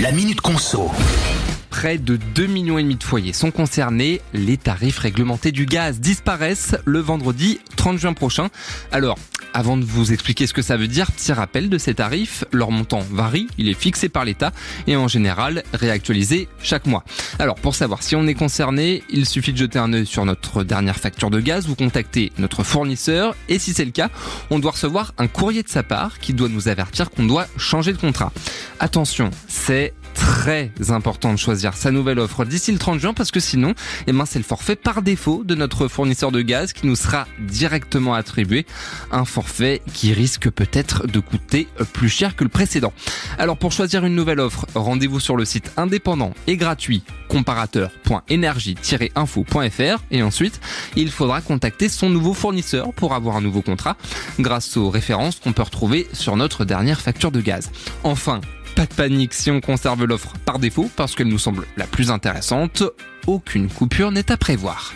La Minute Conso. Près de 2 millions de foyers sont concernés. Les tarifs réglementés du gaz disparaissent le vendredi 30 juin prochain. Alors, avant de vous expliquer ce que ça veut dire, petit rappel de ces tarifs. Leur montant varie, il est fixé par l'État et en général réactualisé chaque mois. Alors pour savoir si on est concerné, il suffit de jeter un œil sur notre dernière facture de gaz, vous contactez notre fournisseur et si c'est le cas, on doit recevoir un courrier de sa part qui doit nous avertir qu'on doit changer de contrat. Attention, c'est très important de choisir sa nouvelle offre d'ici le 30 juin parce que sinon, eh ben, c'est le forfait par défaut de notre fournisseur de gaz qui nous sera directement attribué. Un forfait qui risque peut-être de coûter plus cher que le précédent. Alors pour choisir une nouvelle offre, rendez-vous sur le site indépendant et gratuit comparateur.énergie-info.fr et ensuite, il faudra contacter son nouveau fournisseur pour avoir un nouveau contrat grâce aux références qu'on peut retrouver sur notre dernière facture de gaz. Enfin, pas de panique si on conserve l'offre par défaut parce qu'elle nous semble la plus intéressante. Aucune coupure n'est à prévoir.